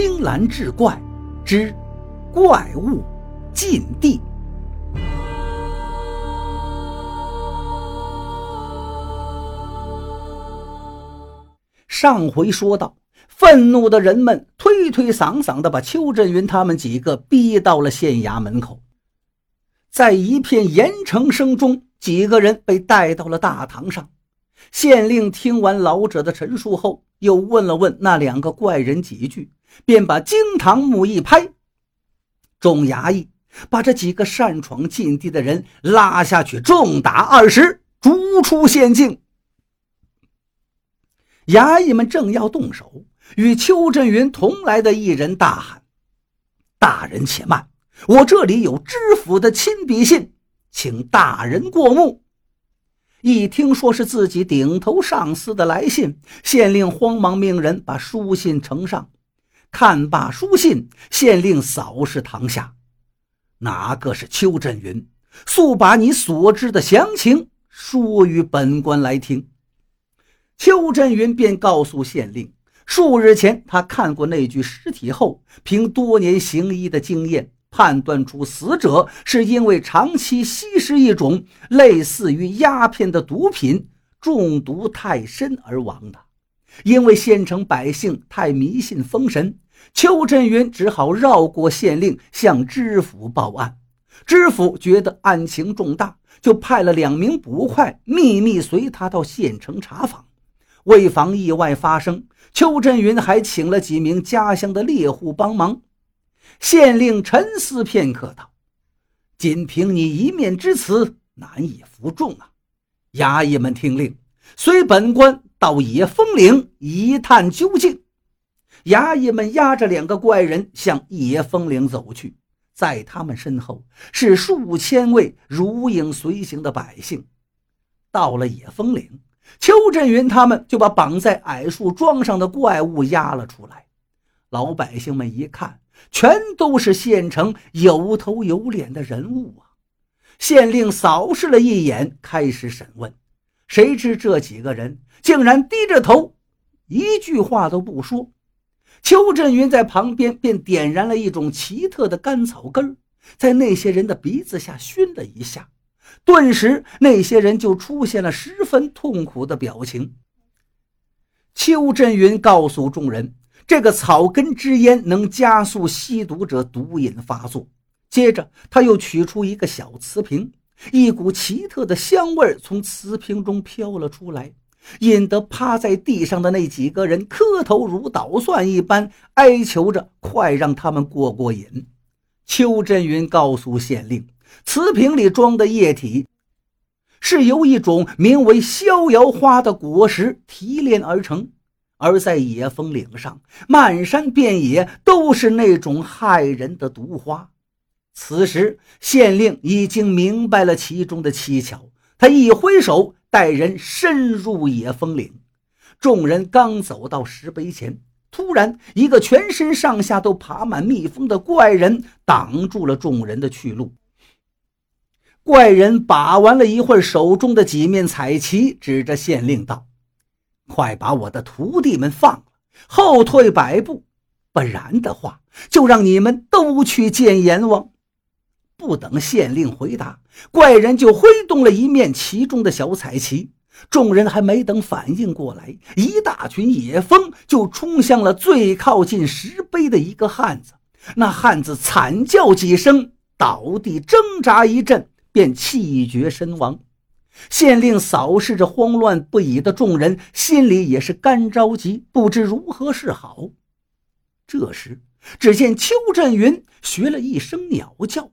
青蓝志怪之怪物禁地。上回说到，愤怒的人们推推搡搡的把邱振云他们几个逼到了县衙门口，在一片严惩声中，几个人被带到了大堂上。县令听完老者的陈述后，又问了问那两个怪人几句，便把惊堂木一拍，众衙役把这几个擅闯禁地的人拉下去，重打二十，逐出县境。衙役们正要动手，与邱振云同来的一人大喊：“大人且慢，我这里有知府的亲笔信，请大人过目。”一听说是自己顶头上司的来信，县令慌忙命人把书信呈上。看罢书信，县令扫视堂下，哪个是邱振云？速把你所知的详情说与本官来听。邱振云便告诉县令，数日前他看过那具尸体后，凭多年行医的经验。判断出死者是因为长期吸食一种类似于鸦片的毒品中毒太深而亡的。因为县城百姓太迷信封神，邱振云只好绕过县令，向知府报案。知府觉得案情重大，就派了两名捕快秘密随他到县城查访。为防意外发生，邱振云还请了几名家乡的猎户帮忙。县令沉思片刻道：“仅凭你一面之词，难以服众啊！”衙役们听令，随本官到野风岭一探究竟。衙役们押着两个怪人向野风岭走去，在他们身后是数千位如影随形的百姓。到了野风岭，邱振云他们就把绑在矮树桩上的怪物押了出来。老百姓们一看。全都是县城有头有脸的人物啊！县令扫视了一眼，开始审问。谁知这几个人竟然低着头，一句话都不说。邱振云在旁边便点燃了一种奇特的干草根在那些人的鼻子下熏了一下，顿时那些人就出现了十分痛苦的表情。邱振云告诉众人。这个草根之烟能加速吸毒者毒瘾发作。接着，他又取出一个小瓷瓶，一股奇特的香味从瓷瓶中飘了出来，引得趴在地上的那几个人磕头如捣蒜一般，哀求着快让他们过过瘾。邱振云告诉县令，瓷瓶里装的液体是由一种名为逍遥花的果实提炼而成。而在野峰岭上，漫山遍野都是那种害人的毒花。此时，县令已经明白了其中的蹊跷，他一挥手，带人深入野峰岭。众人刚走到石碑前，突然，一个全身上下都爬满蜜蜂的怪人挡住了众人的去路。怪人把玩了一会儿手中的几面彩旗，指着县令道。快把我的徒弟们放了，后退百步，不然的话，就让你们都去见阎王。不等县令回答，怪人就挥动了一面旗中的小彩旗。众人还没等反应过来，一大群野蜂就冲向了最靠近石碑的一个汉子。那汉子惨叫几声，倒地挣扎一阵，便气绝身亡。县令扫视着慌乱不已的众人，心里也是干着急，不知如何是好。这时，只见邱振云学了一声鸟叫，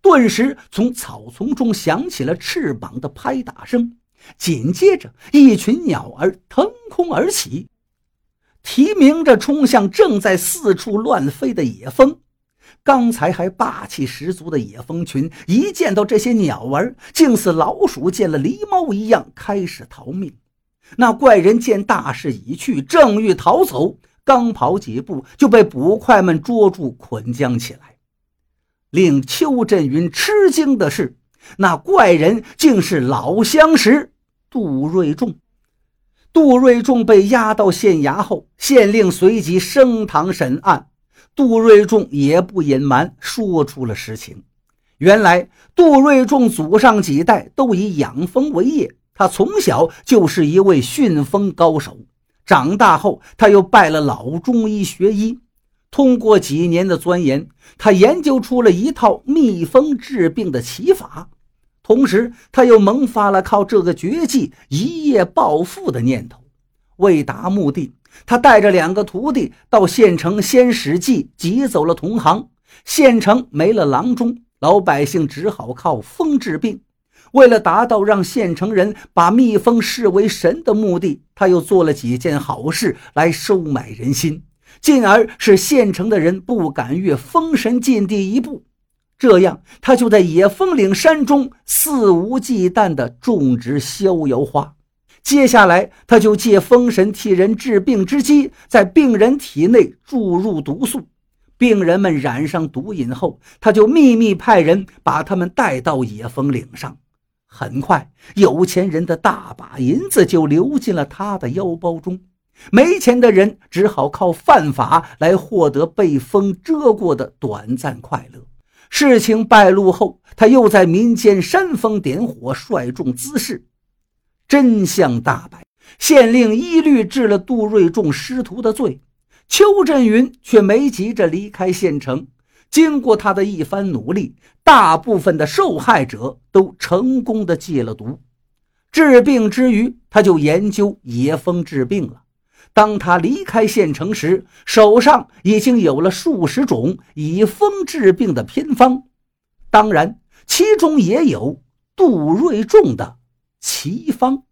顿时从草丛中响起了翅膀的拍打声，紧接着，一群鸟儿腾空而起，啼鸣着冲向正在四处乱飞的野蜂。刚才还霸气十足的野蜂群，一见到这些鸟儿，竟似老鼠见了狸猫一样，开始逃命。那怪人见大势已去，正欲逃走，刚跑几步，就被捕快们捉住，捆将起来。令邱振云吃惊的是，那怪人竟是老相识杜瑞仲。杜瑞仲被押到县衙后，县令随即升堂审案。杜瑞仲也不隐瞒，说出了实情。原来，杜瑞仲祖上几代都以养蜂为业，他从小就是一位驯蜂高手。长大后，他又拜了老中医学医。通过几年的钻研，他研究出了一套蜜蜂治病的奇法。同时，他又萌发了靠这个绝技一夜暴富的念头。为达目的，他带着两个徒弟到县城先使计，挤走了同行。县城没了郎中，老百姓只好靠蜂治病。为了达到让县城人把蜜蜂视为神的目的，他又做了几件好事来收买人心。进而使县城的人不敢越封神禁地一步，这样他就在野蜂岭山中肆无忌惮地种植逍遥花。接下来，他就借封神替人治病之机，在病人体内注入毒素。病人们染上毒瘾后，他就秘密派人把他们带到野风岭上。很快，有钱人的大把银子就流进了他的腰包中。没钱的人只好靠犯法来获得被风遮过的短暂快乐。事情败露后，他又在民间煽风点火，率众滋事。真相大白，县令一律治了杜瑞仲师徒的罪。邱振云却没急着离开县城。经过他的一番努力，大部分的受害者都成功的戒了毒。治病之余，他就研究野蜂治病了。当他离开县城时，手上已经有了数十种以蜂治病的偏方，当然，其中也有杜瑞仲的奇方。